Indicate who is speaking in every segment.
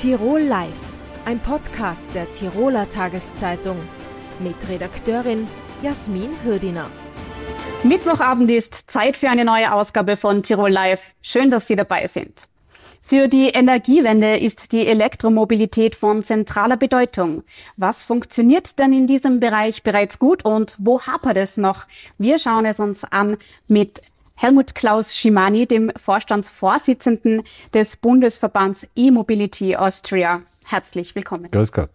Speaker 1: Tirol Live, ein Podcast der Tiroler Tageszeitung mit Redakteurin Jasmin Hürdiner.
Speaker 2: Mittwochabend ist Zeit für eine neue Ausgabe von Tirol Live. Schön, dass Sie dabei sind. Für die Energiewende ist die Elektromobilität von zentraler Bedeutung. Was funktioniert denn in diesem Bereich bereits gut und wo hapert es noch? Wir schauen es uns an mit Helmut Klaus Schimani, dem Vorstandsvorsitzenden des Bundesverbands E-Mobility Austria. Herzlich willkommen.
Speaker 3: Grüß Gott.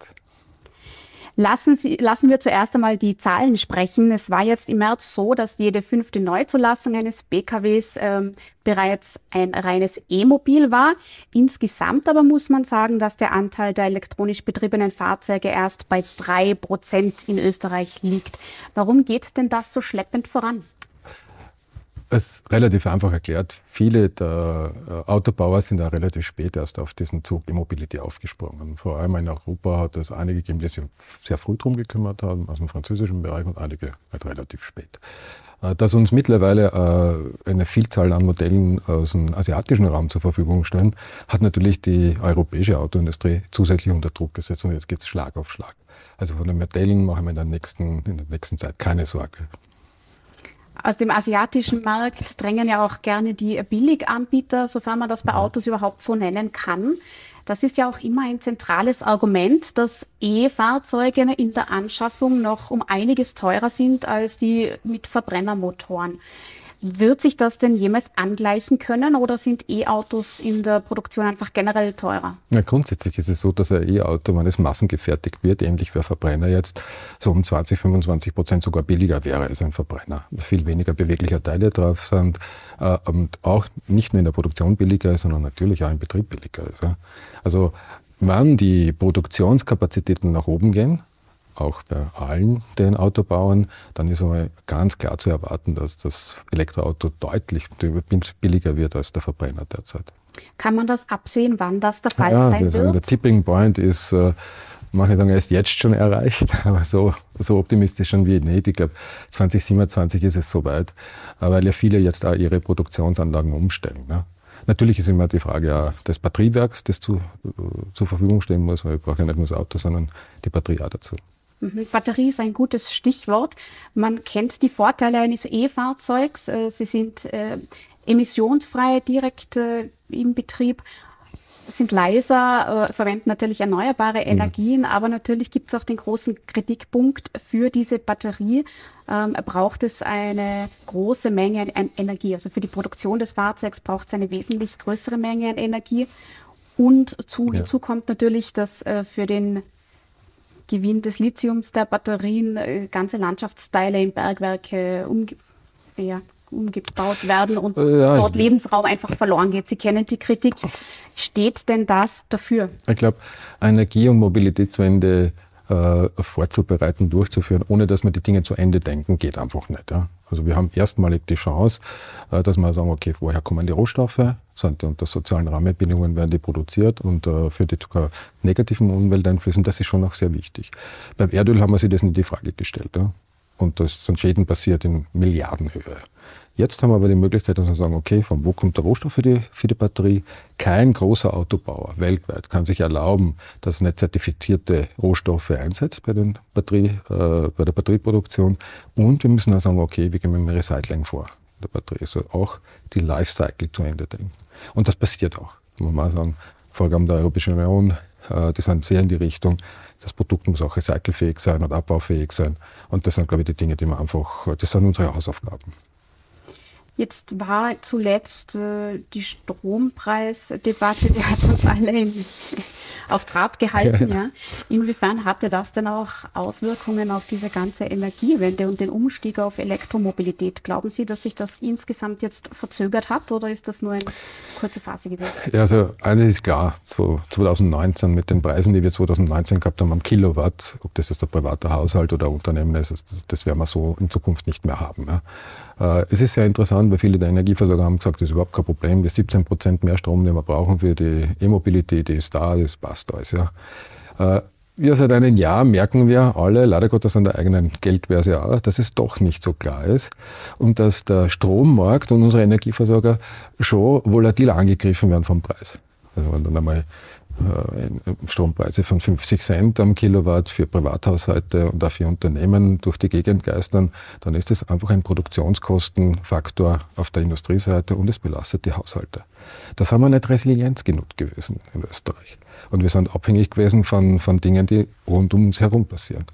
Speaker 2: Lassen, Sie, lassen wir zuerst einmal die Zahlen sprechen. Es war jetzt im März so, dass jede fünfte Neuzulassung eines BKWs ähm, bereits ein reines E-Mobil war. Insgesamt aber muss man sagen, dass der Anteil der elektronisch betriebenen Fahrzeuge erst bei drei Prozent in Österreich liegt. Warum geht denn das so schleppend voran?
Speaker 3: Es relativ einfach erklärt. Viele der äh, Autobauer sind auch relativ spät erst auf diesen Zug E-Mobility aufgesprungen. Vor allem in Europa hat es einige gegeben, die sich sehr früh darum gekümmert haben, aus dem französischen Bereich und einige halt relativ spät. Äh, dass uns mittlerweile äh, eine Vielzahl an Modellen aus dem asiatischen Raum zur Verfügung stellen, hat natürlich die europäische Autoindustrie zusätzlich unter Druck gesetzt und jetzt geht es Schlag auf Schlag. Also von den Modellen machen wir in der nächsten, in der nächsten Zeit keine Sorge.
Speaker 2: Aus dem asiatischen Markt drängen ja auch gerne die Billiganbieter, sofern man das bei Autos überhaupt so nennen kann. Das ist ja auch immer ein zentrales Argument, dass E-Fahrzeuge in der Anschaffung noch um einiges teurer sind als die mit Verbrennermotoren. Wird sich das denn jemals angleichen können oder sind E-Autos in der Produktion einfach generell teurer?
Speaker 3: Ja, grundsätzlich ist es so, dass ein E-Auto, wenn es massengefertigt wird, ähnlich wie ein Verbrenner jetzt, so um 20, 25 Prozent sogar billiger wäre als ein Verbrenner. Viel weniger beweglicher Teile drauf sind äh, und auch nicht nur in der Produktion billiger ist, sondern natürlich auch im Betrieb billiger ist. Also wenn die Produktionskapazitäten nach oben gehen, auch bei allen den Autobauern, dann ist einmal ganz klar zu erwarten, dass das Elektroauto deutlich billiger wird als der Verbrenner derzeit.
Speaker 2: Kann man das absehen, wann das der Fall ja, sein wird?
Speaker 3: Der Tipping Point ist, äh, manche sagen, er ist jetzt schon erreicht, aber so, so optimistisch schon wie nicht. Ich glaube, 2027 ist es soweit, weil ja viele jetzt auch ihre Produktionsanlagen umstellen. Ne? Natürlich ist immer die Frage ja, des Batteriewerks, das zu, äh, zur Verfügung stehen muss, weil ich brauche ja nicht nur das Auto, sondern die Batterie auch dazu.
Speaker 2: Mhm. Batterie ist ein gutes Stichwort. Man kennt die Vorteile eines E-Fahrzeugs. Äh, sie sind äh, emissionsfrei direkt äh, im Betrieb, sind leiser, äh, verwenden natürlich erneuerbare mhm. Energien, mhm. aber natürlich gibt es auch den großen Kritikpunkt für diese Batterie. Ähm, braucht es eine große Menge an Energie. Also für die Produktion des Fahrzeugs braucht es eine wesentlich größere Menge an Energie. Und zu, ja. hinzu kommt natürlich, dass äh, für den Gewinn des Lithiums der Batterien äh, ganze Landschaftsteile in Bergwerke umge ja, umgebaut werden und äh, ja, dort Lebensraum einfach verloren geht. Sie kennen die Kritik. Steht denn das dafür?
Speaker 3: Ich glaube, Energie- und Mobilitätswende äh, vorzubereiten, durchzuführen, ohne dass wir die Dinge zu Ende denken, geht einfach nicht. Ja? Also wir haben erstmalig die Chance, äh, dass wir sagen, okay, woher kommen die Rohstoffe? Sind unter sozialen Rahmenbedingungen werden die produziert und äh, für die sogar negativen Umwelteinflüssen, das ist schon auch sehr wichtig. Beim Erdöl haben wir sich das nicht die Frage gestellt. Ja? Und das sind Schäden passiert in Milliardenhöhe. Jetzt haben wir aber die Möglichkeit, dass wir sagen, okay, von wo kommt der Rohstoff für die, für die Batterie? Kein großer Autobauer weltweit kann sich erlauben, dass er nicht zertifizierte Rohstoffe einsetzt bei, den Batterie, äh, bei der Batterieproduktion. Und wir müssen auch sagen, okay, wie gehen wir mit Recycling vor der Batterie? Also auch die Lifecycle zu Ende denken. Und das passiert auch. muss man mal sagen, Vorgaben der Europäischen Union, äh, die sind sehr in die Richtung, das Produkt muss auch recycelfähig sein und abbaufähig sein. Und das sind, glaube ich, die Dinge, die wir einfach, das sind unsere Hausaufgaben.
Speaker 2: Jetzt war zuletzt äh, die Strompreisdebatte, die hat uns alle in, auf Trab gehalten. Ja. Inwiefern hatte das denn auch Auswirkungen auf diese ganze Energiewende und den Umstieg auf Elektromobilität? Glauben Sie, dass sich das insgesamt jetzt verzögert hat oder ist das nur eine kurze Phase gewesen?
Speaker 3: Ja, also eines ist klar, 2019 mit den Preisen, die wir 2019 gehabt haben am Kilowatt, ob das jetzt ein privater Haushalt oder Unternehmen ist, das werden wir so in Zukunft nicht mehr haben. Ja. Äh, es ist sehr interessant, weil viele der Energieversorger haben gesagt, das ist überhaupt kein Problem. Die 17 Prozent mehr Strom, den wir brauchen für die E-Mobilität, ist da, das passt alles. Ja. Äh, wir seit einem Jahr merken wir alle, leider Gottes an der eigenen Geldbörse auch, dass es doch nicht so klar ist und dass der Strommarkt und unsere Energieversorger schon volatil angegriffen werden vom Preis. Also wenn dann einmal äh, Strompreise von 50 Cent am Kilowatt für Privathaushalte und auch für Unternehmen durch die Gegend geistern, dann ist das einfach ein Produktionskostenfaktor auf der Industrieseite und es belastet die Haushalte. Das haben wir nicht resilient genug gewesen in Österreich. Und wir sind abhängig gewesen von, von Dingen, die rund um uns herum passieren.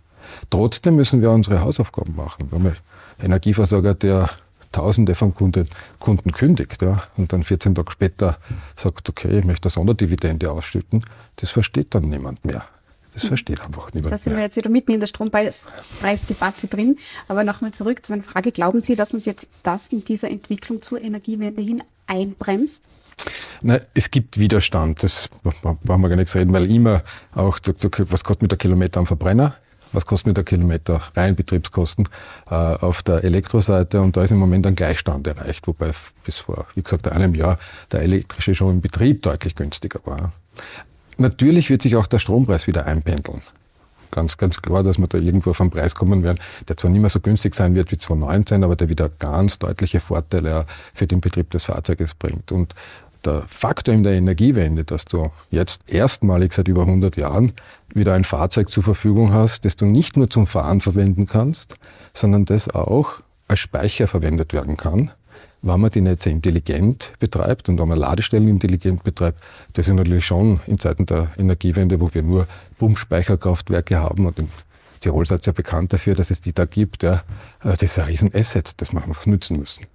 Speaker 3: Trotzdem müssen wir unsere Hausaufgaben machen. Wir haben Energieversorger, der Tausende von Kunden, Kunden kündigt ja, und dann 14 Tage später sagt, okay, ich möchte eine Sonderdividende ausschütten, das versteht dann niemand mehr. Das versteht einfach niemand.
Speaker 2: Da sind wir jetzt wieder mitten in der Strompreisdebatte drin. Aber nochmal zurück zu meiner Frage. Glauben Sie, dass uns jetzt das in dieser Entwicklung zur Energiewende hin einbremst?
Speaker 3: Na, es gibt Widerstand, das brauchen wir gar nichts reden, weil immer auch, was kostet mit der Kilometer am Verbrenner? Was kostet mir der Kilometer, rein Betriebskosten äh, auf der Elektroseite und da ist im Moment ein Gleichstand erreicht, wobei bis vor, wie gesagt, einem Jahr der elektrische schon im Betrieb deutlich günstiger war. Natürlich wird sich auch der Strompreis wieder einpendeln. Ganz, ganz klar, dass wir da irgendwo auf einen Preis kommen werden, der zwar nicht mehr so günstig sein wird wie 2019, aber der wieder ganz deutliche Vorteile für den Betrieb des Fahrzeuges bringt. Und der Faktor in der Energiewende, dass du jetzt erstmalig seit über 100 Jahren wieder ein Fahrzeug zur Verfügung hast, das du nicht nur zum Fahren verwenden kannst, sondern das auch als Speicher verwendet werden kann, wenn man die Netze intelligent betreibt und wenn man Ladestellen intelligent betreibt. Das ist natürlich schon in Zeiten der Energiewende, wo wir nur Pumpspeicherkraftwerke haben und in Tirol seid ja bekannt dafür, dass es die da gibt. Ja. Das ist ein Riesenasset, das wir einfach nützen müssen.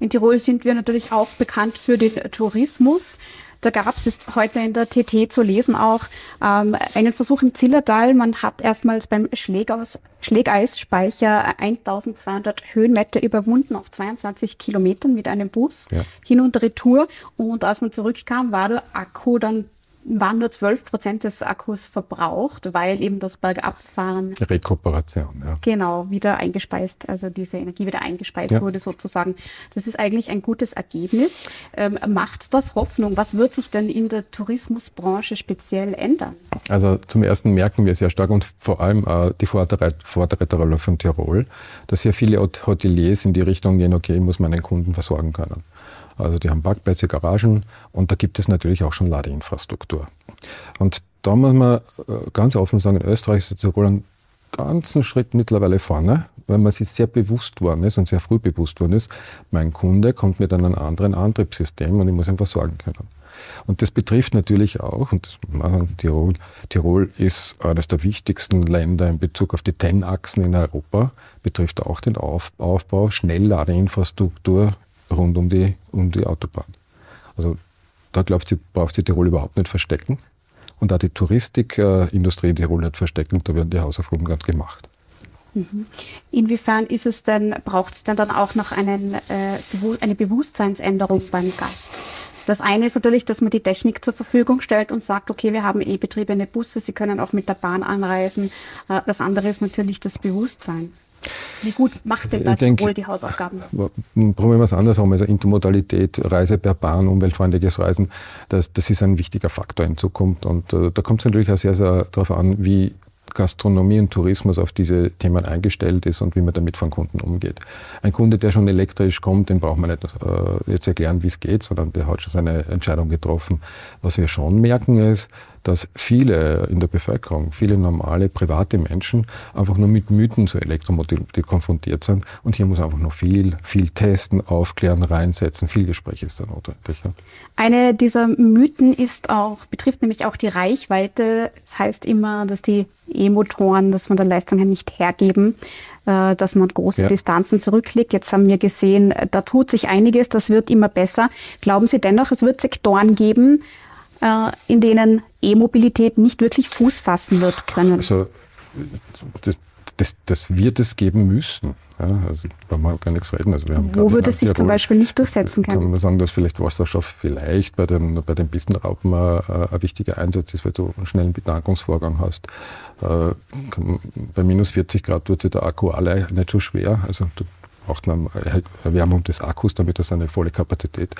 Speaker 2: In Tirol sind wir natürlich auch bekannt für den Tourismus. Da gab es heute in der TT zu lesen auch ähm, einen Versuch im Zillertal. Man hat erstmals beim Schlägaus, Schlägeisspeicher 1200 Höhenmeter überwunden auf 22 Kilometern mit einem Bus ja. hin und retour. Und als man zurückkam, war der Akku dann waren nur 12 Prozent des Akkus verbraucht, weil eben das Bergabfahren.
Speaker 3: Rekuperation, ja.
Speaker 2: Genau, wieder eingespeist, also diese Energie wieder eingespeist ja. wurde sozusagen. Das ist eigentlich ein gutes Ergebnis. Ähm, macht das Hoffnung? Was wird sich denn in der Tourismusbranche speziell ändern?
Speaker 3: Also zum ersten merken wir sehr stark und vor allem äh, die Vorreiterrolle von Tirol, dass hier viele Hoteliers in die Richtung gehen, okay, muss meinen Kunden versorgen können. Also die haben Parkplätze, Garagen und da gibt es natürlich auch schon Ladeinfrastruktur. Und da muss man äh, ganz offen sagen, in Österreich ist Tirol einen ganzen Schritt mittlerweile vorne, weil man sich sehr bewusst worden ist und sehr früh bewusst worden ist, mein Kunde kommt mit einem anderen Antriebssystem und ich muss ihn versorgen können. Und das betrifft natürlich auch, und das machen Tirol, Tirol ist eines der wichtigsten Länder in Bezug auf die TEN-Achsen in Europa, betrifft auch den Aufbau Schnellladeinfrastruktur rund um die, um die Autobahn. Also da glaubt sie, braucht sie Tirol überhaupt nicht verstecken und auch die Touristikindustrie in Tirol nicht verstecken, da werden die Hausaufgaben gerade gemacht.
Speaker 2: Mhm. Inwiefern ist es denn, braucht es denn dann auch noch einen, äh, eine Bewusstseinsänderung beim Gast? Das eine ist natürlich, dass man die Technik zur Verfügung stellt und sagt, okay, wir haben eh betriebene Busse, Sie können auch mit der Bahn anreisen. Äh, das andere ist natürlich das Bewusstsein. Wie gut macht denn da Tirol die Hausaufgaben?
Speaker 3: Probieren wir es andersrum. Also Intermodalität, Reise per Bahn, umweltfreundliches Reisen, das, das ist ein wichtiger Faktor in Zukunft. Und äh, da kommt es natürlich auch sehr, sehr darauf an, wie Gastronomie und Tourismus auf diese Themen eingestellt ist und wie man damit von Kunden umgeht. Ein Kunde, der schon elektrisch kommt, den braucht man nicht äh, jetzt erklären, wie es geht, sondern der hat schon seine Entscheidung getroffen. Was wir schon merken ist, dass viele in der Bevölkerung, viele normale private Menschen einfach nur mit Mythen zur Elektromobilität konfrontiert sind. Und hier muss einfach noch viel, viel testen, aufklären, reinsetzen. Viel Gespräch ist da notwendig. Ja.
Speaker 2: Eine dieser Mythen ist auch, betrifft nämlich auch die Reichweite. Das heißt immer, dass die E-Motoren das von der Leistung her nicht hergeben äh, dass man große ja. Distanzen zurücklegt. Jetzt haben wir gesehen, da tut sich einiges, das wird immer besser. Glauben Sie dennoch, es wird Sektoren geben, äh, in denen E-Mobilität nicht wirklich Fuß fassen wird können?
Speaker 3: Also das, das, das wird es geben müssen. Ja, also da wir gar nichts reden. Also
Speaker 2: Wo würde es sich zum Beispiel nicht durchsetzen können?
Speaker 3: Kann man sagen, dass vielleicht Wasserstoff vielleicht bei den, bei den Bistenraupen ein, ein wichtiger Einsatz ist, weil du einen schnellen Betankungsvorgang hast. Äh, bei minus 40 Grad wird sich der Akku alle nicht so schwer. Also du braucht man Erwärmung des Akkus, damit er seine volle Kapazität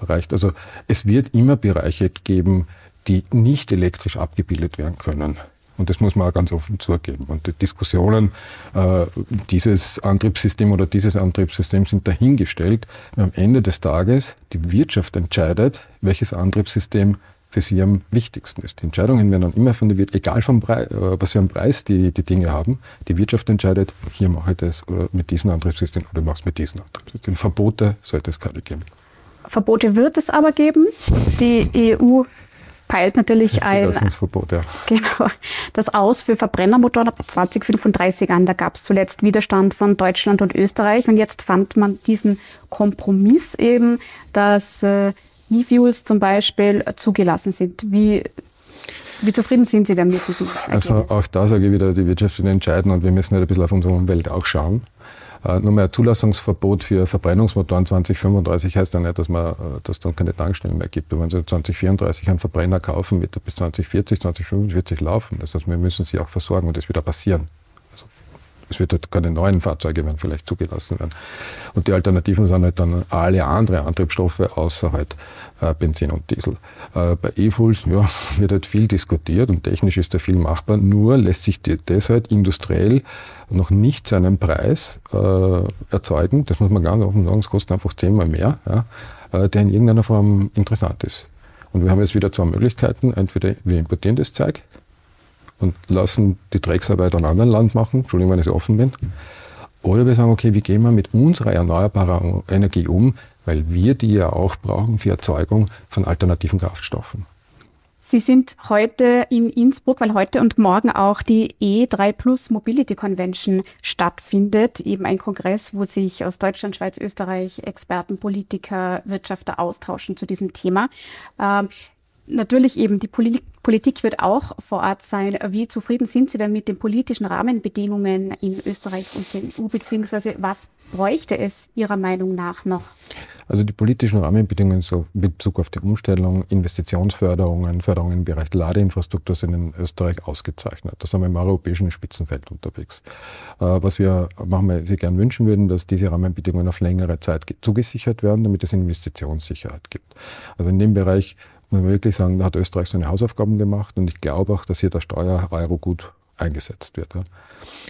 Speaker 3: erreicht. Also es wird immer Bereiche geben, die nicht elektrisch abgebildet werden können. Und das muss man auch ganz offen zugeben. Und die Diskussionen, äh, dieses Antriebssystem oder dieses Antriebssystem sind dahingestellt. Am Ende des Tages die Wirtschaft entscheidet, welches Antriebssystem für sie am wichtigsten ist. Die Entscheidungen werden dann immer von der Wirtschaft, egal vom Preis, äh, was für einen Preis die, die Dinge haben, die Wirtschaft entscheidet, hier mache ich das oder mit diesem Antriebssystem oder machst es mit diesem Antriebssystem. Verbote sollte es keine geben.
Speaker 2: Verbote wird es aber geben. Die EU peilt natürlich ein
Speaker 3: ja.
Speaker 2: genau, das aus für Verbrennermotoren ab 2035 an. Da gab es zuletzt Widerstand von Deutschland und Österreich und jetzt fand man diesen Kompromiss eben, dass äh, E-Fuels zum Beispiel zugelassen sind. Wie, wie zufrieden sind Sie denn mit diesem
Speaker 3: Ergebnis? Also auch da sage ich wieder, die Wirtschaft wird entscheiden und wir müssen halt ein bisschen auf unsere Umwelt auch schauen. Äh, nur mehr Zulassungsverbot für Verbrennungsmotoren 2035 heißt ja nicht, dass man äh, dass dann keine Tankstellen mehr gibt. Und wenn Sie 2034 einen Verbrenner kaufen, wird er bis 2040, 2045 laufen. Das heißt, wir müssen sie auch versorgen und das wird auch passieren. Es wird halt keine neuen Fahrzeuge werden vielleicht zugelassen werden. Und die Alternativen sind halt dann alle anderen Antriebsstoffe außer halt äh, Benzin und Diesel. Äh, bei E-Fuels ja, wird halt viel diskutiert und technisch ist da viel machbar, nur lässt sich das halt industriell noch nicht zu einem Preis äh, erzeugen. Das muss man ganz offen sagen, es kostet einfach zehnmal mehr, ja, äh, der in irgendeiner Form interessant ist. Und wir haben jetzt wieder zwei Möglichkeiten. Entweder wir importieren das Zeug und lassen die Drecksarbeit an anderen Land machen, Entschuldigung, wenn ich offen bin. Oder wir sagen, okay, wie gehen wir mit unserer erneuerbaren Energie um, weil wir die ja auch brauchen für Erzeugung von alternativen Kraftstoffen.
Speaker 2: Sie sind heute in Innsbruck, weil heute und morgen auch die E3 Plus Mobility Convention stattfindet. Eben ein Kongress, wo sich aus Deutschland, Schweiz, Österreich Experten, Politiker, Wirtschafter austauschen zu diesem Thema. Ähm, natürlich eben die Politik Politik wird auch vor Ort sein. Wie zufrieden sind Sie denn mit den politischen Rahmenbedingungen in Österreich und der EU, beziehungsweise was bräuchte es Ihrer Meinung nach noch?
Speaker 3: Also die politischen Rahmenbedingungen so in Bezug auf die Umstellung, Investitionsförderungen, Förderungen im Bereich Ladeinfrastruktur sind in Österreich ausgezeichnet. Da sind wir im europäischen Spitzenfeld unterwegs. Äh, was wir manchmal sehr gern wünschen würden, dass diese Rahmenbedingungen auf längere Zeit zugesichert werden, damit es Investitionssicherheit gibt. Also in dem Bereich man wirklich sagen, da hat Österreich seine Hausaufgaben gemacht und ich glaube auch, dass hier der Steuereuro gut eingesetzt wird.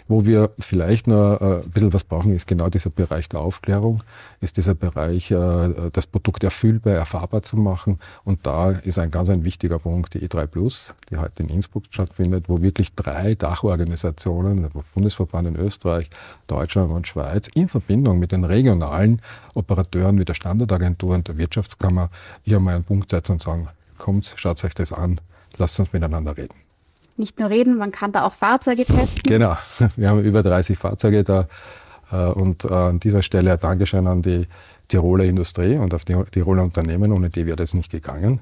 Speaker 3: Wo wir vielleicht noch äh, ein bisschen was brauchen, ist genau dieser Bereich der Aufklärung, ist dieser Bereich, äh, das Produkt erfüllbar, erfahrbar zu machen. Und da ist ein ganz ein wichtiger Punkt die E3 Plus, die heute in Innsbruck stattfindet, wo wirklich drei Dachorganisationen, der Bundesverband in Österreich, Deutschland und Schweiz, in Verbindung mit den regionalen Operateuren wie der Standardagentur und der Wirtschaftskammer hier mal einen Punkt setzen und sagen, kommt, schaut euch das an, lasst uns miteinander reden
Speaker 2: nicht nur reden, man kann da auch Fahrzeuge testen.
Speaker 3: Genau, wir haben über 30 Fahrzeuge da äh, und äh, an dieser Stelle ein Dankeschön an die Tiroler Industrie und auf die Tiroler Unternehmen, ohne die wäre das nicht gegangen,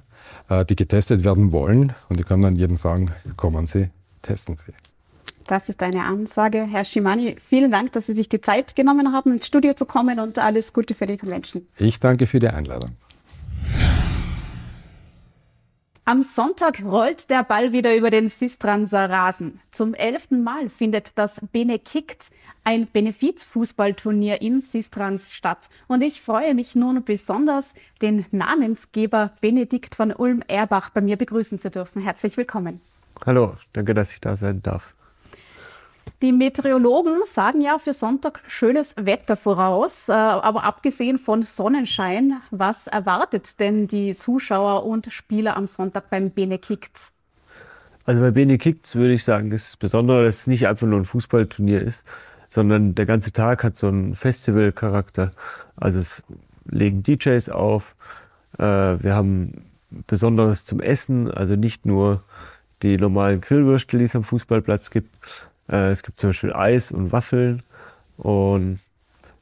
Speaker 3: äh, die getestet werden wollen und ich kann dann jedem sagen, kommen Sie, testen Sie.
Speaker 2: Das ist eine Ansage. Herr Schimani, vielen Dank, dass Sie sich die Zeit genommen haben, ins Studio zu kommen und alles Gute für die Convention.
Speaker 3: Ich danke für die Einladung.
Speaker 2: Am Sonntag rollt der Ball wieder über den Sistranser Rasen. Zum elften Mal findet das Benekickt, ein Benefizfußballturnier in Sistrans statt. Und ich freue mich nun besonders, den Namensgeber Benedikt von Ulm-Erbach bei mir begrüßen zu dürfen. Herzlich willkommen.
Speaker 4: Hallo, danke, dass ich da sein darf.
Speaker 2: Die Meteorologen sagen ja für Sonntag schönes Wetter voraus, äh, aber abgesehen von Sonnenschein, was erwartet denn die Zuschauer und Spieler am Sonntag beim Bene Kicks?
Speaker 4: Also bei Bene Kicks würde ich sagen, ist besonders, dass es nicht einfach nur ein Fußballturnier ist, sondern der ganze Tag hat so einen Festivalcharakter. Also es legen DJs auf, äh, wir haben Besonderes zum Essen, also nicht nur die normalen Grillwürstel, die es am Fußballplatz gibt, es gibt zum Beispiel Eis und Waffeln. Und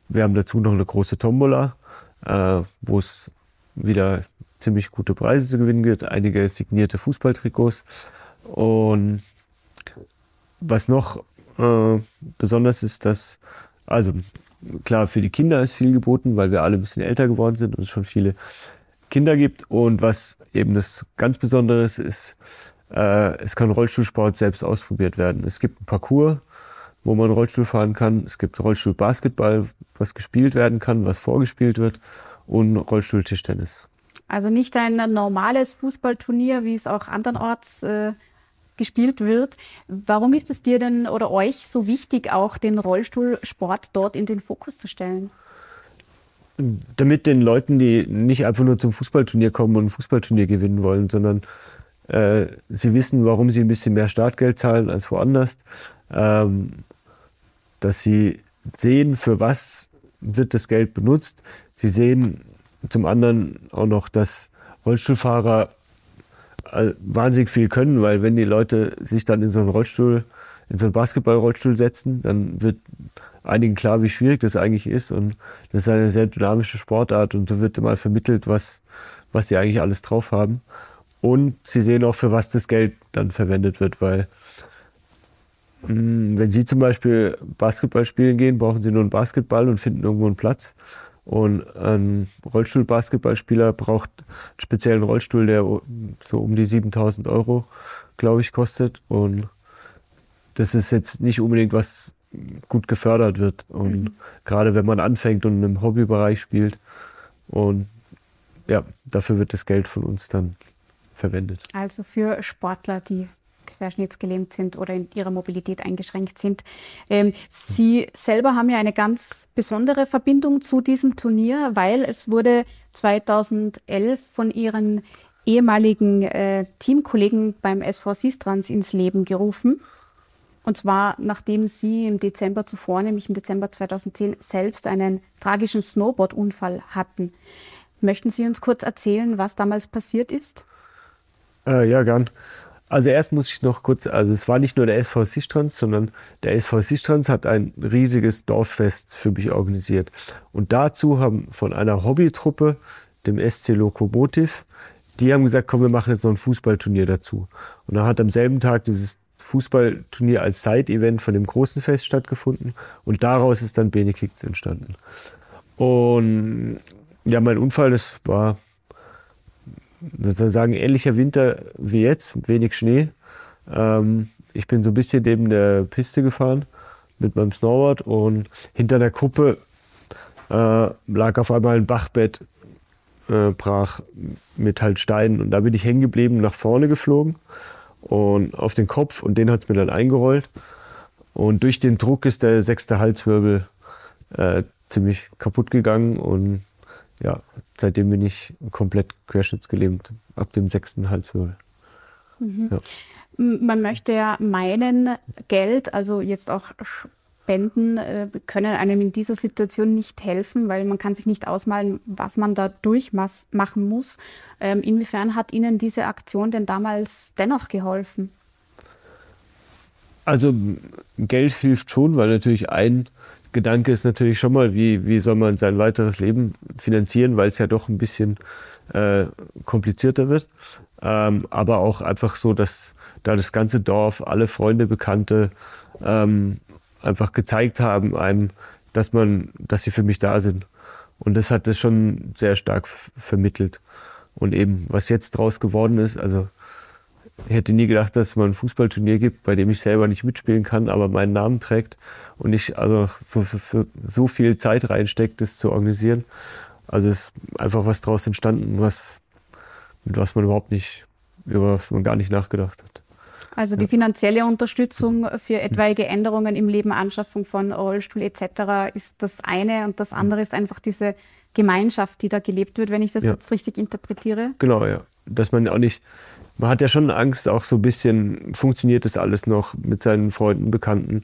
Speaker 4: wir haben dazu noch eine große Tombola, äh, wo es wieder ziemlich gute Preise zu gewinnen gibt. Einige signierte Fußballtrikots. Und was noch äh, besonders ist, dass, also klar, für die Kinder ist viel geboten, weil wir alle ein bisschen älter geworden sind und es schon viele Kinder gibt. Und was eben das ganz Besondere ist, ist, äh, es kann Rollstuhlsport selbst ausprobiert werden. Es gibt einen Parcours, wo man Rollstuhl fahren kann. Es gibt Rollstuhlbasketball, was gespielt werden kann, was vorgespielt wird und Rollstuhltischtennis.
Speaker 2: Also nicht ein normales Fußballturnier, wie es auch andernorts äh, gespielt wird. Warum ist es dir denn oder euch so wichtig, auch den Rollstuhlsport dort in den Fokus zu stellen?
Speaker 4: damit den Leuten, die nicht einfach nur zum Fußballturnier kommen und ein Fußballturnier gewinnen wollen, sondern äh, sie wissen, warum sie ein bisschen mehr Startgeld zahlen als woanders, ähm, dass sie sehen, für was wird das Geld benutzt. Sie sehen zum anderen auch noch, dass Rollstuhlfahrer äh, wahnsinnig viel können, weil wenn die Leute sich dann in so einen Rollstuhl, in so einen Basketballrollstuhl setzen, dann wird einigen klar, wie schwierig das eigentlich ist. Und das ist eine sehr dynamische Sportart und so wird immer vermittelt, was, was die eigentlich alles drauf haben. Und sie sehen auch, für was das Geld dann verwendet wird, weil hm, wenn sie zum Beispiel Basketball spielen gehen, brauchen sie nur einen Basketball und finden irgendwo einen Platz. Und ein Rollstuhl-Basketballspieler braucht einen speziellen Rollstuhl, der so um die 7000 Euro, glaube ich, kostet. Und das ist jetzt nicht unbedingt was gut gefördert wird. Und mhm. gerade wenn man anfängt und im Hobbybereich spielt. Und ja, dafür wird das Geld von uns dann verwendet.
Speaker 2: Also für Sportler, die querschnittsgelähmt sind oder in ihrer Mobilität eingeschränkt sind. Ähm, Sie selber haben ja eine ganz besondere Verbindung zu diesem Turnier, weil es wurde 2011 von Ihren ehemaligen äh, Teamkollegen beim SV Sistrans ins Leben gerufen. Und zwar, nachdem Sie im Dezember zuvor, nämlich im Dezember 2010, selbst einen tragischen Snowboard-Unfall hatten. Möchten Sie uns kurz erzählen, was damals passiert ist?
Speaker 4: Äh, ja, gern. Also erst muss ich noch kurz, also es war nicht nur der SV Sistrans, sondern der SV Sistrans hat ein riesiges Dorffest für mich organisiert. Und dazu haben von einer Hobbytruppe, dem SC Lokomotiv, die haben gesagt, komm, wir machen jetzt noch ein Fußballturnier dazu. Und dann hat am selben Tag dieses Fußballturnier als Side-Event von dem großen Fest stattgefunden und daraus ist dann Benekicts entstanden. Und ja, mein Unfall, das war, sozusagen ähnlicher Winter wie jetzt, wenig Schnee. Ähm, ich bin so ein bisschen neben der Piste gefahren mit meinem Snowboard und hinter der Kuppe äh, lag auf einmal ein Bachbett äh, brach mit halt Steinen und da bin ich hängen geblieben, nach vorne geflogen und auf den Kopf und den hat es mir dann eingerollt. Und durch den Druck ist der sechste Halswirbel äh, ziemlich kaputt gegangen und ja, seitdem bin ich komplett querschnittsgelähmt ab dem sechsten Halswirbel.
Speaker 2: Mhm. Ja. Man möchte ja meinen, Geld, also jetzt auch Spenden äh, können einem in dieser Situation nicht helfen, weil man kann sich nicht ausmalen, was man da durchmachen muss. Ähm, inwiefern hat Ihnen diese Aktion denn damals dennoch geholfen?
Speaker 4: Also Geld hilft schon, weil natürlich ein Gedanke ist natürlich schon mal, wie, wie soll man sein weiteres Leben finanzieren, weil es ja doch ein bisschen äh, komplizierter wird. Ähm, aber auch einfach so, dass da das ganze Dorf, alle Freunde, Bekannte ähm, einfach gezeigt haben einem, dass man, dass sie für mich da sind. Und das hat das schon sehr stark vermittelt. Und eben, was jetzt draus geworden ist, also ich hätte nie gedacht, dass es mal ein Fußballturnier gibt, bei dem ich selber nicht mitspielen kann, aber meinen Namen trägt und ich also so, so, so viel Zeit reinsteckt, das zu organisieren. Also ist einfach was draus entstanden, was, mit was man überhaupt nicht, über was man gar nicht nachgedacht hat.
Speaker 2: Also die finanzielle Unterstützung für etwaige Änderungen im Leben, Anschaffung von Rollstuhl etc. ist das eine und das andere ist einfach diese Gemeinschaft, die da gelebt wird, wenn ich das ja. jetzt richtig interpretiere.
Speaker 4: Genau, ja. Dass man auch nicht, man hat ja schon Angst, auch so ein bisschen, funktioniert das alles noch mit seinen Freunden, Bekannten.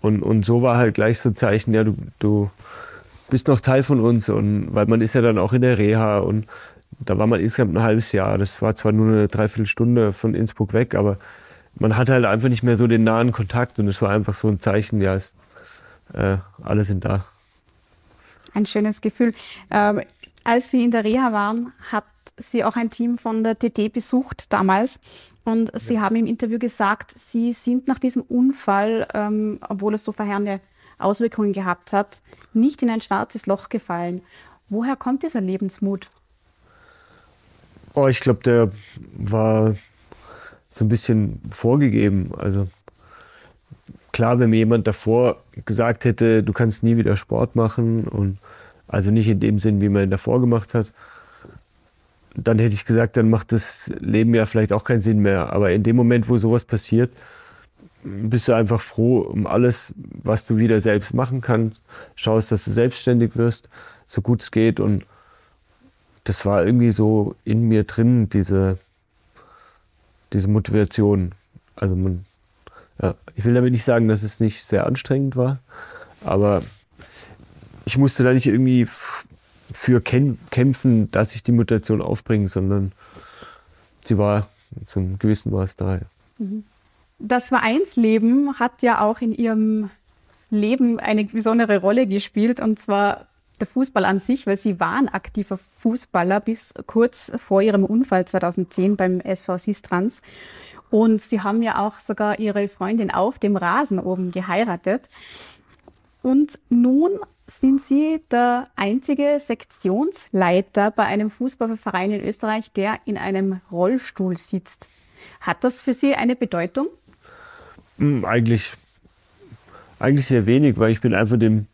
Speaker 4: Und, und so war halt gleich so ein Zeichen, ja, du, du bist noch Teil von uns und weil man ist ja dann auch in der Reha und da war man insgesamt ein halbes Jahr. Das war zwar nur eine Dreiviertelstunde von Innsbruck weg, aber man hatte halt einfach nicht mehr so den nahen Kontakt und es war einfach so ein Zeichen, ja, es, äh, alle sind da.
Speaker 2: Ein schönes Gefühl. Ähm, als Sie in der Reha waren, hat Sie auch ein Team von der TT besucht damals. Und Sie ja. haben im Interview gesagt, Sie sind nach diesem Unfall, ähm, obwohl es so verheerende Auswirkungen gehabt hat, nicht in ein schwarzes Loch gefallen. Woher kommt dieser Lebensmut?
Speaker 4: Oh, ich glaube, der war so ein bisschen vorgegeben. Also klar, wenn mir jemand davor gesagt hätte, du kannst nie wieder Sport machen und also nicht in dem Sinn, wie man ihn davor gemacht hat, dann hätte ich gesagt, dann macht das Leben ja vielleicht auch keinen Sinn mehr. Aber in dem Moment, wo sowas passiert, bist du einfach froh um alles, was du wieder selbst machen kannst. Schaust, dass du selbstständig wirst, so gut es geht. Und das war irgendwie so in mir drin, diese, diese Motivation. Also man, ja, ich will damit nicht sagen, dass es nicht sehr anstrengend war, aber ich musste da nicht irgendwie für kämpfen, dass ich die Mutation aufbringe, sondern sie war zu einem gewissen Maß da.
Speaker 2: Mhm. Das Vereinsleben hat ja auch in Ihrem Leben eine besondere Rolle gespielt, und zwar der Fußball an sich, weil Sie waren aktiver Fußballer bis kurz vor Ihrem Unfall 2010 beim SV Sistrans. Und Sie haben ja auch sogar Ihre Freundin auf dem Rasen oben geheiratet. Und nun sind Sie der einzige Sektionsleiter bei einem Fußballverein in Österreich, der in einem Rollstuhl sitzt. Hat das für Sie eine Bedeutung?
Speaker 4: Hm, eigentlich, eigentlich sehr wenig, weil ich bin einfach dem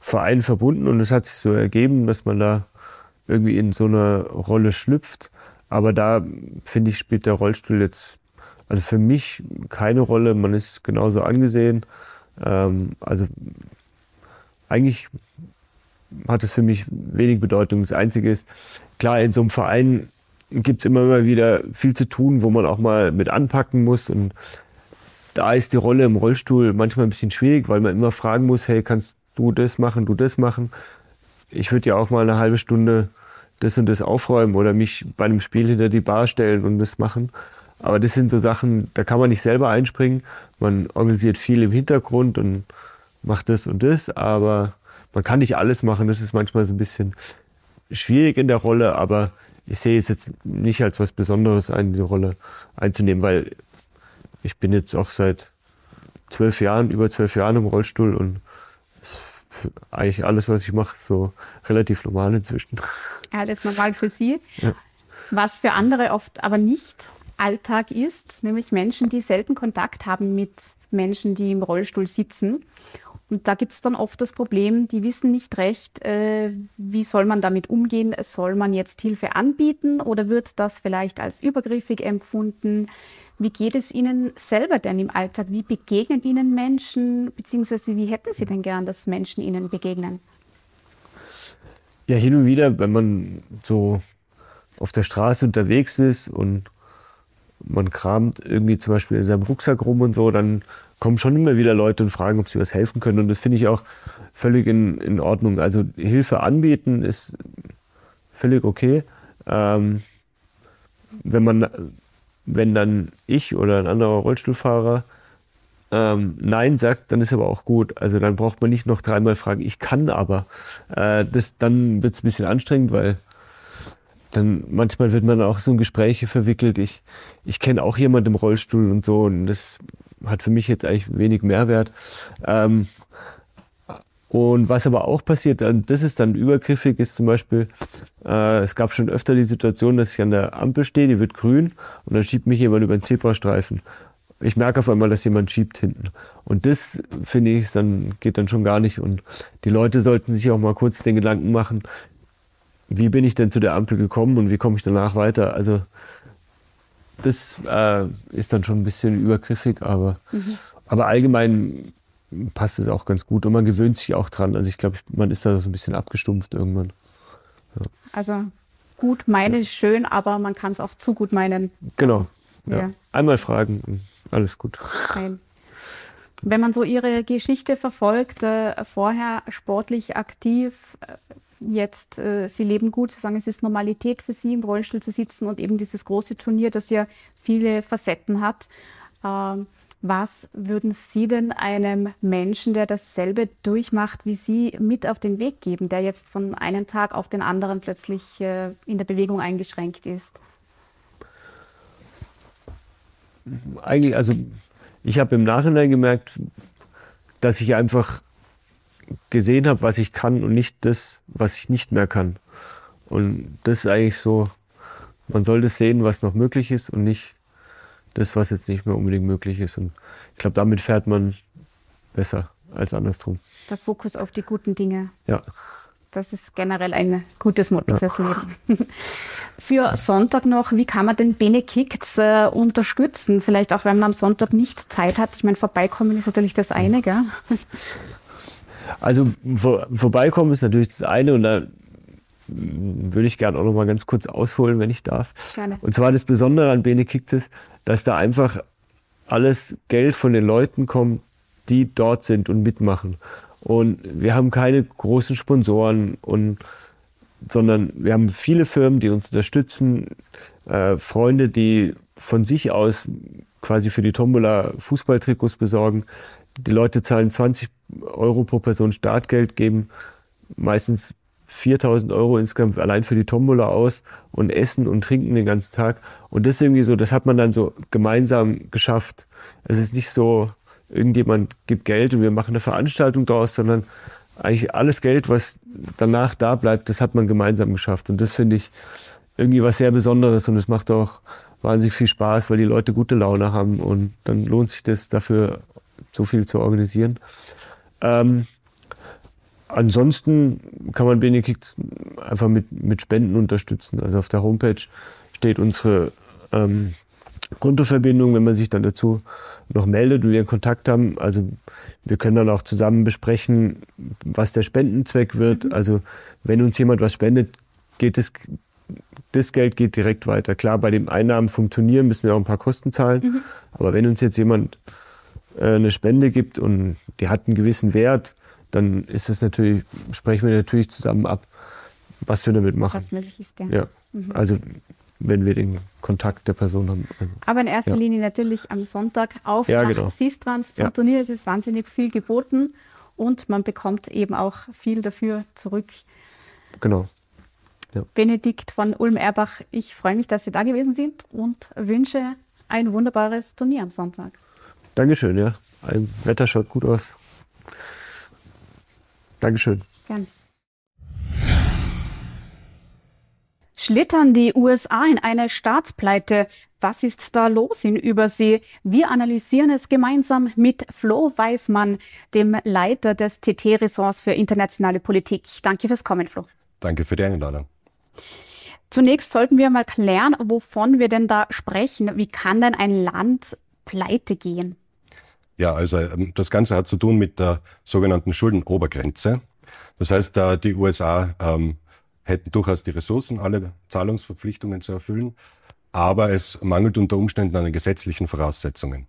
Speaker 4: Verein verbunden und es hat sich so ergeben, dass man da irgendwie in so eine Rolle schlüpft. Aber da, finde ich, spielt der Rollstuhl jetzt, also für mich keine Rolle. Man ist genauso angesehen. Ähm, also eigentlich hat es für mich wenig Bedeutung. Das Einzige ist, klar, in so einem Verein gibt es immer mal wieder viel zu tun, wo man auch mal mit anpacken muss. Und da ist die Rolle im Rollstuhl manchmal ein bisschen schwierig, weil man immer fragen muss, hey, kannst du das machen, du das machen? Ich würde ja auch mal eine halbe Stunde das und das aufräumen oder mich bei einem Spiel hinter die Bar stellen und das machen. Aber das sind so Sachen, da kann man nicht selber einspringen. Man organisiert viel im Hintergrund und macht das und das, aber man kann nicht alles machen. Das ist manchmal so ein bisschen schwierig in der Rolle, aber ich sehe es jetzt nicht als was Besonderes ein, die Rolle einzunehmen, weil ich bin jetzt auch seit zwölf Jahren, über zwölf Jahren im Rollstuhl und eigentlich alles, was ich mache, so relativ normal inzwischen.
Speaker 2: Alles normal für Sie. Ja. Was für andere oft aber nicht Alltag ist, nämlich Menschen, die selten Kontakt haben mit Menschen, die im Rollstuhl sitzen. Und da gibt es dann oft das Problem, die wissen nicht recht, äh, wie soll man damit umgehen. Soll man jetzt Hilfe anbieten oder wird das vielleicht als übergriffig empfunden? Wie geht es Ihnen selber denn im Alltag? Wie begegnen Ihnen Menschen, beziehungsweise wie hätten Sie denn gern, dass Menschen Ihnen begegnen?
Speaker 4: Ja, hin und wieder, wenn man so auf der Straße unterwegs ist und man kramt irgendwie zum Beispiel in seinem Rucksack rum und so, dann kommen schon immer wieder Leute und fragen, ob sie was helfen können. Und das finde ich auch völlig in, in Ordnung. Also Hilfe anbieten ist völlig okay. Ähm, wenn man, wenn dann ich oder ein anderer Rollstuhlfahrer ähm, Nein sagt, dann ist aber auch gut. Also dann braucht man nicht noch dreimal fragen, ich kann aber. Äh, das, dann wird es ein bisschen anstrengend, weil dann manchmal wird man auch so in Gespräche verwickelt. Ich, ich kenne auch jemanden im Rollstuhl und so und das hat für mich jetzt eigentlich wenig Mehrwert. Ähm, und was aber auch passiert, das ist dann übergriffig, ist zum Beispiel, äh, es gab schon öfter die Situation, dass ich an der Ampel stehe, die wird grün und dann schiebt mich jemand über den Zebrastreifen. Ich merke auf einmal, dass jemand schiebt hinten. Und das, finde ich, dann, geht dann schon gar nicht. Und die Leute sollten sich auch mal kurz den Gedanken machen, wie bin ich denn zu der Ampel gekommen und wie komme ich danach weiter? Also das äh, ist dann schon ein bisschen übergriffig, aber, mhm. aber allgemein passt es auch ganz gut und man gewöhnt sich auch dran. Also ich glaube, man ist da so ein bisschen abgestumpft irgendwann.
Speaker 2: Ja. Also gut meinen ja. ist schön, aber man kann es auch zu gut meinen.
Speaker 4: Genau. Ja. ja. Einmal fragen, alles gut.
Speaker 2: Nein. Wenn man so Ihre Geschichte verfolgt, äh, vorher sportlich aktiv, äh, jetzt, äh, Sie leben gut, Sie sagen, es ist Normalität für Sie, im Rollstuhl zu sitzen und eben dieses große Turnier, das ja viele Facetten hat. Ähm, was würden Sie denn einem Menschen, der dasselbe durchmacht wie Sie, mit auf den Weg geben, der jetzt von einem Tag auf den anderen plötzlich äh, in der Bewegung eingeschränkt ist?
Speaker 4: Eigentlich, also ich habe im Nachhinein gemerkt, dass ich einfach gesehen habe, was ich kann und nicht das, was ich nicht mehr kann. Und das ist eigentlich so, man soll das sehen, was noch möglich ist und nicht das, was jetzt nicht mehr unbedingt möglich ist. Und ich glaube, damit fährt man besser als andersrum.
Speaker 2: Der Fokus auf die guten Dinge.
Speaker 4: Ja.
Speaker 2: Das ist generell ein gutes Motto ja. fürs Leben. Für Sonntag noch, wie kann man den Benekicts äh, unterstützen? Vielleicht auch, wenn man am Sonntag nicht Zeit hat. Ich meine, vorbeikommen ist natürlich das eine, gell?
Speaker 4: Also vor, vorbeikommen ist natürlich das eine und da würde ich gerne auch noch mal ganz kurz ausholen, wenn ich darf.
Speaker 2: Gerne.
Speaker 4: Und zwar das Besondere an Benediktis, dass da einfach alles Geld von den Leuten kommt, die dort sind und mitmachen. Und wir haben keine großen Sponsoren und sondern wir haben viele Firmen, die uns unterstützen, äh, Freunde, die von sich aus quasi für die Tombola Fußballtrikots besorgen. Die Leute zahlen 20 Euro pro Person Startgeld, geben meistens 4000 Euro insgesamt allein für die Tombola aus und essen und trinken den ganzen Tag. Und das ist irgendwie so, das hat man dann so gemeinsam geschafft. Es ist nicht so, irgendjemand gibt Geld und wir machen eine Veranstaltung daraus, sondern eigentlich alles Geld, was danach da bleibt, das hat man gemeinsam geschafft. Und das finde ich irgendwie was sehr Besonderes und es macht auch wahnsinnig viel Spaß, weil die Leute gute Laune haben und dann lohnt sich das dafür, so viel zu organisieren. Ähm, ansonsten kann man Benedikt einfach mit, mit Spenden unterstützen. Also auf der Homepage steht unsere ähm, Kontoverbindung, wenn man sich dann dazu noch meldet und wir Kontakt haben. Also wir können dann auch zusammen besprechen, was der Spendenzweck wird.
Speaker 2: Mhm.
Speaker 4: Also wenn uns jemand was spendet, geht es, das Geld geht direkt weiter. Klar, bei den Einnahmen vom Turnier müssen wir auch ein paar Kosten zahlen.
Speaker 2: Mhm.
Speaker 4: Aber wenn uns jetzt jemand eine Spende gibt und die hat einen gewissen Wert, dann ist es natürlich, sprechen wir natürlich zusammen ab, was wir damit machen.
Speaker 2: Was möglich ist, ja.
Speaker 4: Ja, also wenn wir den Kontakt der Person haben. Also,
Speaker 2: Aber in erster
Speaker 4: Ja.
Speaker 2: Linie natürlich am Sonntag auf
Speaker 4: Ja,
Speaker 2: nach
Speaker 4: genau.
Speaker 2: Sistrans zum
Speaker 4: Ja.
Speaker 2: Turnier. Es ist wahnsinnig viel geboten und man bekommt eben auch viel dafür zurück.
Speaker 4: genau.
Speaker 2: Benedikt von Ulm-Erbach, ich freue mich, dass Sie da gewesen sind und wünsche ein wunderbares Turnier am Sonntag.
Speaker 4: Dankeschön, ja. Ein Wetter schaut gut aus. Dankeschön.
Speaker 2: Gern. Schlittern die USA in eine Staatspleite? Was ist da los in Übersee? Wir analysieren es gemeinsam mit Flo Weismann, dem Leiter des TT-Ressorts für internationale Politik. Danke fürs Kommen, Flo.
Speaker 5: Danke für die Einladung.
Speaker 2: Zunächst sollten wir mal klären, wovon wir denn da sprechen. Wie kann denn ein Land pleite gehen?
Speaker 5: Ja, also ähm, das Ganze hat zu tun mit der sogenannten Schuldenobergrenze. Das heißt, die USA ähm, hätten durchaus die Ressourcen, alle Zahlungsverpflichtungen zu erfüllen, aber es mangelt unter Umständen an den gesetzlichen Voraussetzungen.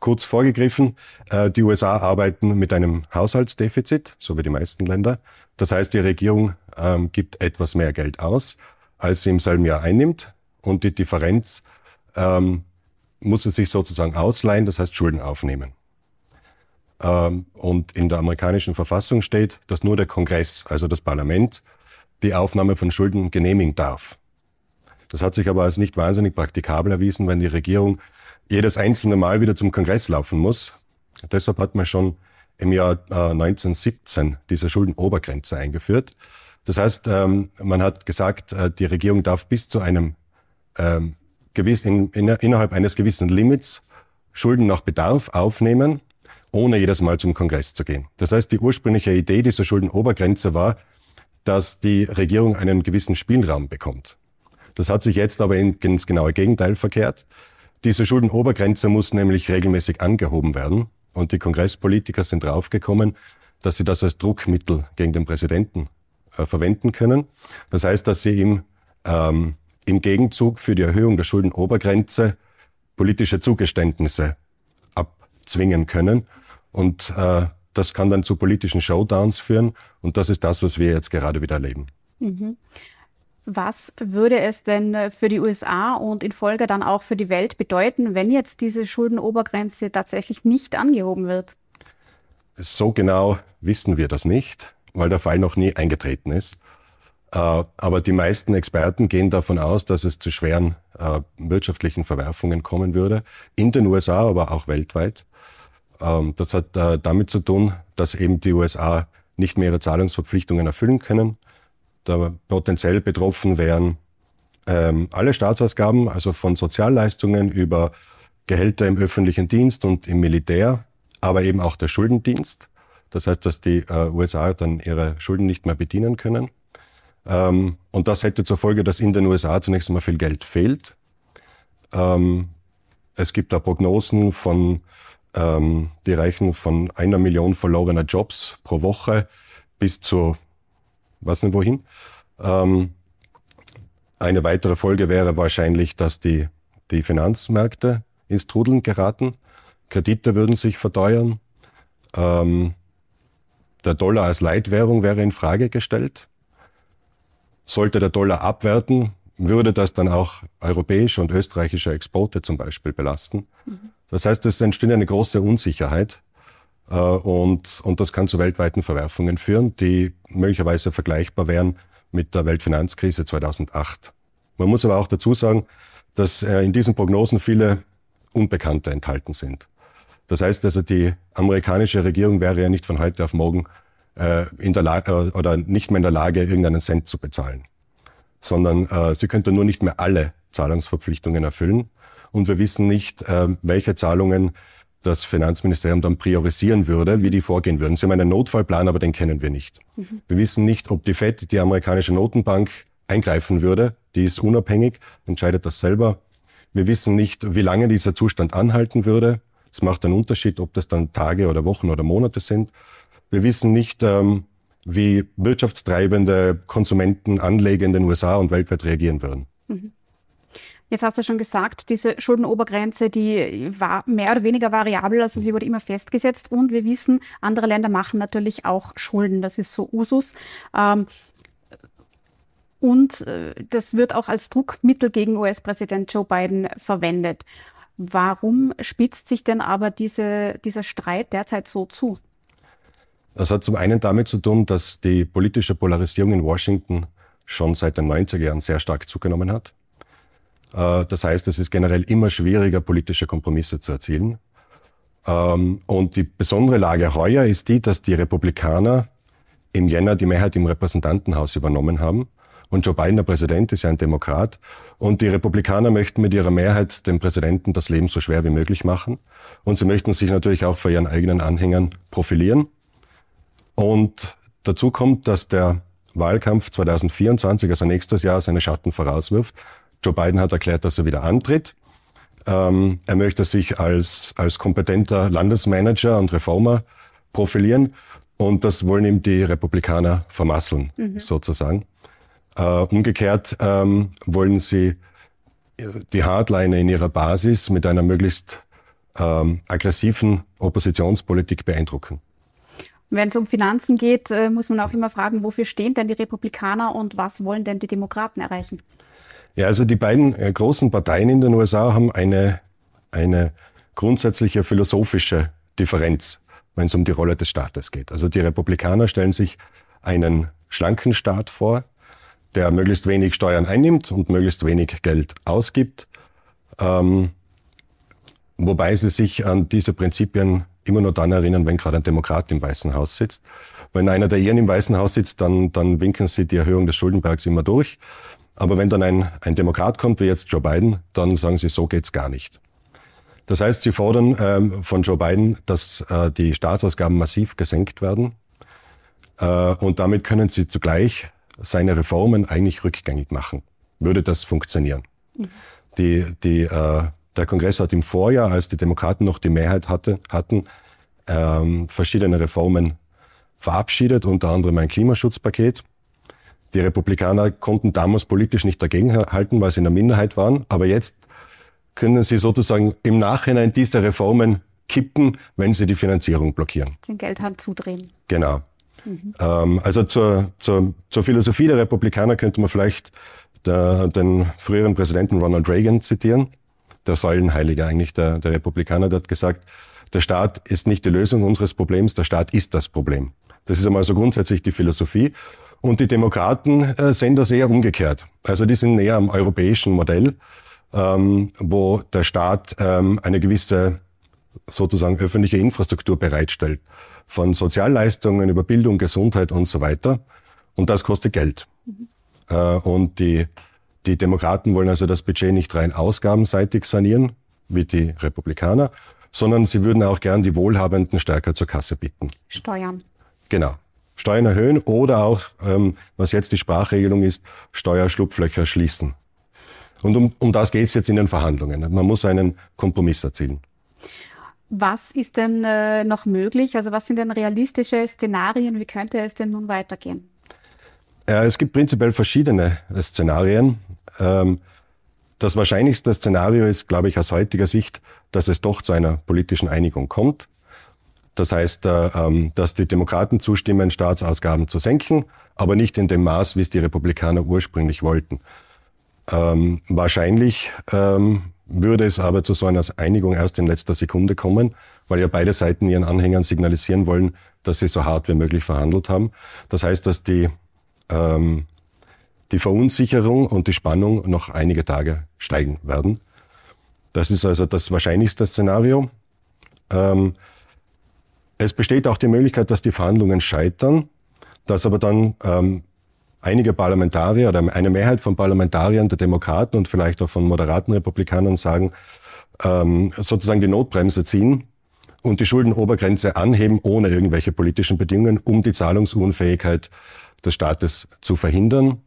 Speaker 5: Kurz vorgegriffen, äh, die USA arbeiten mit einem Haushaltsdefizit, so wie die meisten Länder. Das heißt, die Regierung ähm, gibt etwas mehr Geld aus, als sie im selben Jahr einnimmt und die Differenz ähm, muss es sich sozusagen ausleihen, das heißt Schulden aufnehmen. Ähm, und in der amerikanischen Verfassung steht, dass nur der Kongress, also das Parlament, die Aufnahme von Schulden genehmigen darf. Das hat sich aber als nicht wahnsinnig praktikabel erwiesen, wenn die Regierung jedes einzelne Mal wieder zum Kongress laufen muss. Deshalb hat man schon im Jahr äh, 1917 diese Schuldenobergrenze eingeführt. Das heißt, ähm, man hat gesagt, äh, die Regierung darf bis zu einem ähm, gewiss, in, in, innerhalb eines gewissen Limits Schulden nach Bedarf aufnehmen, ohne jedes Mal zum Kongress zu gehen. Das heißt, die ursprüngliche Idee dieser Schuldenobergrenze war, dass die Regierung einen gewissen Spielraum bekommt. Das hat sich jetzt aber in, ins genaue Gegenteil verkehrt. Diese Schuldenobergrenze muss nämlich regelmäßig angehoben werden. Und die Kongresspolitiker sind draufgekommen, dass sie das als Druckmittel gegen den Präsidenten äh, verwenden können. Das heißt, dass sie ihm ähm, im Gegenzug für die Erhöhung der Schuldenobergrenze politische Zugeständnisse abzwingen können. Und äh, das kann dann zu politischen Showdowns führen. Und das ist das, was wir jetzt gerade wieder erleben.
Speaker 2: Was würde es denn äh, für die USA und in Folge dann auch für die Welt bedeuten, wenn jetzt diese Schuldenobergrenze tatsächlich nicht angehoben wird?
Speaker 5: So genau wissen wir das nicht, weil der Fall noch nie eingetreten ist. Äh, Aber die meisten Experten gehen davon aus, dass es zu schweren äh, wirtschaftlichen Verwerfungen kommen würde, in den USA, aber auch weltweit. Ähm, Das hat äh, damit zu tun, dass eben die USA nicht mehr ihre Zahlungsverpflichtungen erfüllen können. Da potenziell betroffen wären ähm, alle Staatsausgaben, also von Sozialleistungen über Gehälter im öffentlichen Dienst und im Militär, aber eben auch der Schuldendienst. Das heißt, dass die USA dann ihre Schulden nicht mehr bedienen können. Ähm, und das hätte zur Folge, dass in den USA zunächst einmal viel Geld fehlt. Ähm, es gibt da Prognosen von Ähm, die reichen von einer Million verlorener Jobs pro Woche bis zu, was nicht wohin. Ähm, eine weitere Folge wäre wahrscheinlich, dass die, die Finanzmärkte ins Trudeln geraten. Kredite würden sich verteuern. Ähm, der Dollar als Leitwährung wäre in Frage gestellt. Sollte der Dollar abwerten, würde das dann auch europäische und österreichische Exporte zum Beispiel belasten. Mhm. Das heißt, es entsteht eine große Unsicherheit äh, und, und das kann zu weltweiten Verwerfungen führen, die möglicherweise vergleichbar wären mit der Weltfinanzkrise 2008. Man muss aber auch dazu sagen, dass äh, in diesen Prognosen viele Unbekannte enthalten sind. Das heißt also, die amerikanische Regierung wäre ja nicht von heute auf morgen äh, in der Lage äh, oder nicht mehr in der Lage, irgendeinen Cent zu bezahlen, sondern äh, sie könnte nur nicht mehr alle Zahlungsverpflichtungen erfüllen. Und wir wissen nicht, äh, welche Zahlungen das Finanzministerium dann priorisieren würde, wie die vorgehen würden. Sie haben einen Notfallplan, aber den kennen wir nicht. Mhm. Wir wissen nicht, ob die FED, die amerikanische Notenbank, eingreifen würde. Die ist unabhängig, entscheidet das selber. Wir wissen nicht, wie lange dieser Zustand anhalten würde. Es macht einen Unterschied, ob das dann Tage oder Wochen oder Monate sind. Wir wissen nicht, ähm, wie wirtschaftstreibende Konsumenten, Anleger in den USA und weltweit reagieren würden. Mhm.
Speaker 2: Jetzt hast du schon gesagt, diese Schuldenobergrenze, die war mehr oder weniger variabel, also sie wurde immer festgesetzt. Und wir wissen, andere Länder machen natürlich auch Schulden. Das ist so Usus. Ähm, und äh, das wird auch als Druckmittel gegen US-Präsident Joe Biden verwendet. Warum spitzt sich denn aber diese, dieser Streit derzeit so zu?
Speaker 5: Das hat zum einen damit zu tun, dass die politische Polarisierung in Washington schon seit den 90er Jahren sehr stark zugenommen hat. Äh, das heißt, es ist generell immer schwieriger, politische Kompromisse zu erzielen. Ähm, und die besondere Lage heuer ist die, dass die Republikaner im Jänner die Mehrheit im Repräsentantenhaus übernommen haben. Und Joe Biden, der Präsident, ist ja ein Demokrat. Und die Republikaner möchten mit ihrer Mehrheit dem Präsidenten das Leben so schwer wie möglich machen. Und sie möchten sich natürlich auch vor ihren eigenen Anhängern profilieren. Und dazu kommt, dass der Wahlkampf 2024, also nächstes Jahr, seine Schatten vorauswirft. Joe Biden hat erklärt, dass er wieder antritt. Ähm, er möchte sich als, als kompetenter Landesmanager und Reformer profilieren. Und das wollen ihm die Republikaner vermasseln, mhm. sozusagen. Äh, umgekehrt ähm, wollen sie die Hardliner in ihrer Basis mit einer möglichst ähm, aggressiven Oppositionspolitik beeindrucken.
Speaker 2: Wenn es um Finanzen geht, äh, muss man auch immer fragen, wofür stehen denn die Republikaner und was wollen denn die Demokraten erreichen?
Speaker 5: Ja, also die beiden äh, großen Parteien in den USA haben eine, eine grundsätzliche philosophische Differenz, wenn es um die Rolle des Staates geht. Also die Republikaner stellen sich einen schlanken Staat vor, der möglichst wenig Steuern einnimmt und möglichst wenig Geld ausgibt, ähm, wobei sie sich an diese Prinzipien immer nur dann erinnern, wenn gerade ein Demokrat im Weißen Haus sitzt. Wenn einer der ihren im Weißen Haus sitzt, dann, dann winken sie die Erhöhung des Schuldenbergs immer durch. Aber wenn dann ein, ein Demokrat kommt, wie jetzt Joe Biden, dann sagen sie, so geht's gar nicht. Das heißt, sie fordern ähm, von Joe Biden, dass äh, die Staatsausgaben massiv gesenkt werden. Äh, und damit können sie zugleich seine Reformen eigentlich rückgängig machen. Würde das funktionieren? Mhm. Die, die äh, der Kongress hat im Vorjahr, als die Demokraten noch die Mehrheit hatte, hatten, ähm, verschiedene Reformen verabschiedet, unter anderem ein Klimaschutzpaket. Die Republikaner konnten damals politisch nicht dagegenhalten, weil sie in der Minderheit waren. Aber jetzt können sie sozusagen im Nachhinein diese Reformen kippen, wenn sie die Finanzierung blockieren.
Speaker 2: Den Geldhand zudrehen.
Speaker 5: Genau. Mhm. Ähm, also zur, zur, zur Philosophie der Republikaner könnte man vielleicht der, den früheren Präsidenten Ronald Reagan zitieren der Säulenheilige eigentlich der, der Republikaner, der hat gesagt, der Staat ist nicht die Lösung unseres Problems, der Staat ist das Problem. Das ist einmal so grundsätzlich die Philosophie. Und die Demokraten äh, sehen das eher umgekehrt. Also die sind näher am europäischen Modell, ähm, wo der Staat ähm, eine gewisse sozusagen öffentliche Infrastruktur bereitstellt. Von Sozialleistungen über Bildung, Gesundheit und so weiter. Und das kostet Geld. Mhm. Äh, und die die Demokraten wollen also das Budget nicht rein ausgabenseitig sanieren, wie die Republikaner, sondern sie würden auch gern die Wohlhabenden stärker zur Kasse bitten.
Speaker 2: Steuern.
Speaker 5: Genau. Steuern erhöhen oder auch, ähm, was jetzt die Sprachregelung ist, Steuerschlupflöcher schließen. Und um, um das geht es jetzt in den Verhandlungen. Man muss einen Kompromiss erzielen.
Speaker 2: Was ist denn äh, noch möglich? Also was sind denn realistische Szenarien? Wie könnte es denn nun weitergehen?
Speaker 5: Ja, es gibt prinzipiell verschiedene Szenarien. Ähm, das wahrscheinlichste Szenario ist, glaube ich, aus heutiger Sicht, dass es doch zu einer politischen Einigung kommt. Das heißt, äh, ähm, dass die Demokraten zustimmen, Staatsausgaben zu senken, aber nicht in dem Maß, wie es die Republikaner ursprünglich wollten. Ähm, wahrscheinlich ähm, würde es aber zu so einer Einigung erst in letzter Sekunde kommen, weil ja beide Seiten ihren Anhängern signalisieren wollen, dass sie so hart wie möglich verhandelt haben. Das heißt, dass die die Verunsicherung und die Spannung noch einige Tage steigen werden. Das ist also das wahrscheinlichste Szenario. Ähm, es besteht auch die Möglichkeit, dass die Verhandlungen scheitern, dass aber dann ähm, einige Parlamentarier oder eine Mehrheit von Parlamentariern der Demokraten und vielleicht auch von moderaten Republikanern sagen, ähm, sozusagen die Notbremse ziehen und die Schuldenobergrenze anheben ohne irgendwelche politischen Bedingungen, um die Zahlungsunfähigkeit des Staates zu verhindern.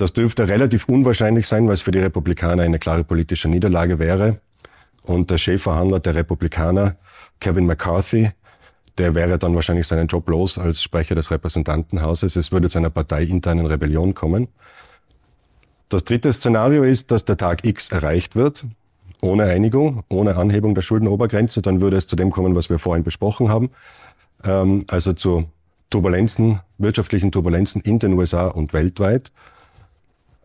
Speaker 5: Das dürfte relativ unwahrscheinlich sein, weil es für die Republikaner eine klare politische Niederlage wäre. Und der Chefverhandler der Republikaner, Kevin McCarthy, der wäre dann wahrscheinlich seinen Job los als Sprecher des Repräsentantenhauses. Es würde zu einer parteiinternen Rebellion kommen. Das dritte Szenario ist, dass der Tag X erreicht wird, ohne Einigung, ohne Anhebung der Schuldenobergrenze. Dann würde es zu dem kommen, was wir vorhin besprochen haben, ähm, also zu Turbulenzen, wirtschaftlichen Turbulenzen in den USA und weltweit.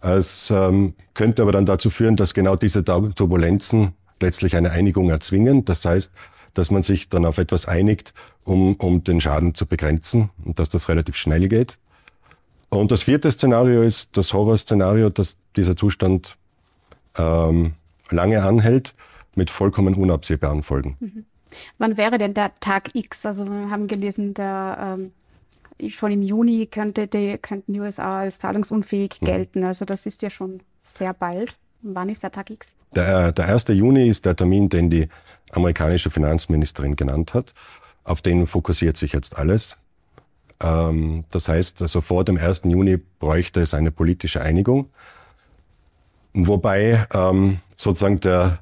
Speaker 5: Es ähm, könnte aber dann dazu führen, dass genau diese Turbulenzen letztlich eine Einigung erzwingen. Das heißt, dass man sich dann auf etwas einigt, um, um den Schaden zu begrenzen und dass das relativ schnell geht. Und das vierte Szenario ist das Horrorszenario, dass dieser Zustand ähm, lange anhält mit vollkommen unabsehbaren Folgen.
Speaker 2: Mhm. Wann wäre denn der Tag X? Also wir haben gelesen, der ähm, schon im Juni könnte die, könnten die USA als zahlungsunfähig mhm. gelten. Also das ist ja schon sehr bald. Wann ist der Tag X?
Speaker 5: Der, der 1. Juni ist der Termin, den die amerikanische Finanzministerin genannt hat. Auf den fokussiert sich jetzt alles. Ähm, das heißt, also vor dem 1. Juni bräuchte es eine politische Einigung. Wobei ähm, sozusagen der,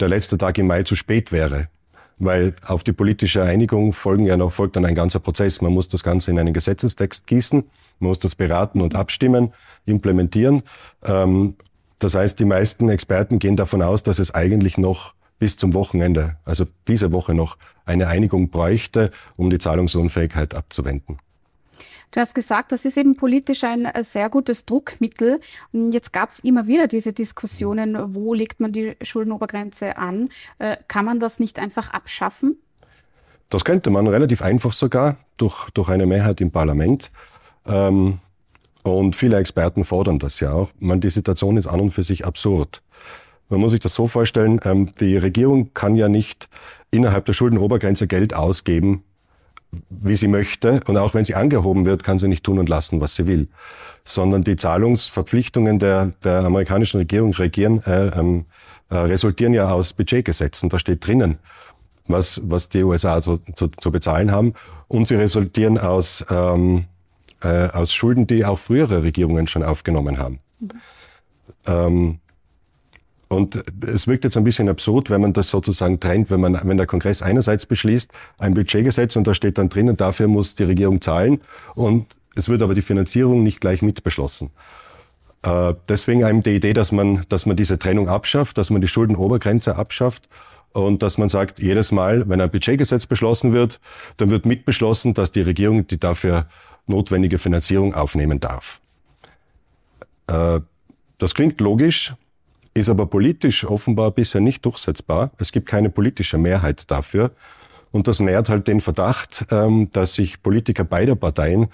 Speaker 5: der letzte Tag im Mai zu spät wäre weil auf die politische Einigung folgen ja noch, folgt dann ein ganzer Prozess. Man muss das Ganze in einen Gesetzestext gießen, man muss das beraten und abstimmen, implementieren. Ähm, das heißt, die meisten Experten gehen davon aus, dass es eigentlich noch bis zum Wochenende, also diese Woche noch, eine Einigung bräuchte, um die Zahlungsunfähigkeit abzuwenden.
Speaker 2: Du hast gesagt, das ist eben politisch ein äh, sehr gutes Druckmittel. Jetzt gab es immer wieder diese Diskussionen, wo legt man die Schuldenobergrenze an? Äh, kann man das nicht einfach abschaffen?
Speaker 5: Das könnte man relativ einfach sogar durch, durch eine Mehrheit im Parlament. Ähm, und viele Experten fordern das ja auch. Man, die Situation ist an und für sich absurd. Man muss sich das so vorstellen, ähm, die Regierung kann ja nicht innerhalb der Schuldenobergrenze Geld ausgeben, wie sie möchte. Und auch wenn sie angehoben wird, kann sie nicht tun und lassen, was sie will. Sondern die Zahlungsverpflichtungen der, der amerikanischen Regierung regieren, äh, ähm, äh, resultieren ja aus Budgetgesetzen. Da steht drinnen, was, was die USA zu, zu, zu bezahlen haben. Und sie resultieren aus, ähm, äh, aus Schulden, die auch frühere Regierungen schon aufgenommen haben. Mhm. Ähm, und es wirkt jetzt ein bisschen absurd, wenn man das sozusagen trennt, wenn man, wenn der Kongress einerseits beschließt, ein Budgetgesetz und da steht dann drin und dafür muss die Regierung zahlen und es wird aber die Finanzierung nicht gleich mit beschlossen. Äh, deswegen eben die Idee, dass man, dass man diese Trennung abschafft, dass man die Schuldenobergrenze abschafft und dass man sagt, jedes Mal, wenn ein Budgetgesetz beschlossen wird, dann wird mitbeschlossen, dass die Regierung die dafür notwendige Finanzierung aufnehmen darf. Äh, das klingt logisch, ist aber politisch offenbar bisher nicht durchsetzbar. Es gibt keine politische Mehrheit dafür. Und das nährt halt den Verdacht, ähm, dass sich Politiker beider Parteien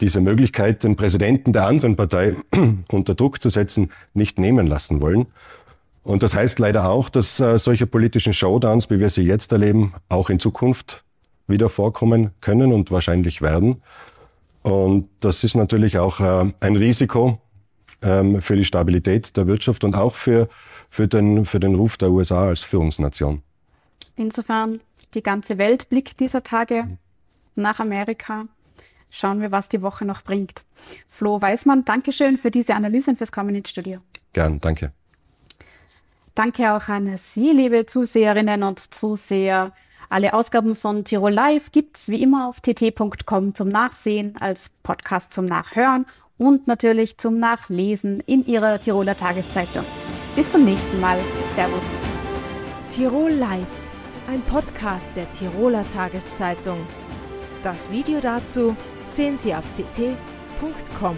Speaker 5: diese Möglichkeit, den Präsidenten der anderen Partei unter Druck zu setzen, nicht nehmen lassen wollen. Und das heißt leider auch, dass äh, solche politischen Showdowns, wie wir sie jetzt erleben, auch in Zukunft wieder vorkommen können und wahrscheinlich werden. Und das ist natürlich auch äh, ein Risiko, ähm, für die Stabilität der Wirtschaft und auch für, für, den, für den Ruf der USA als Führungsnation.
Speaker 2: Insofern die ganze Welt blickt dieser Tage nach Amerika. Schauen wir, was die Woche noch bringt. Flo Weismann, Dankeschön für diese Analyse und fürs Kommen ins Studio.
Speaker 5: Gern, danke.
Speaker 2: Danke auch an Sie, liebe Zuseherinnen und Zuseher. Alle Ausgaben von Tirol Live gibt's wie immer auf tt.com zum Nachsehen, als Podcast zum Nachhören und natürlich zum Nachlesen in Ihrer Tiroler Tageszeitung. Bis zum nächsten Mal. Servus.
Speaker 1: Tirol Live, ein Podcast der Tiroler Tageszeitung. Das Video dazu sehen Sie auf tt.com.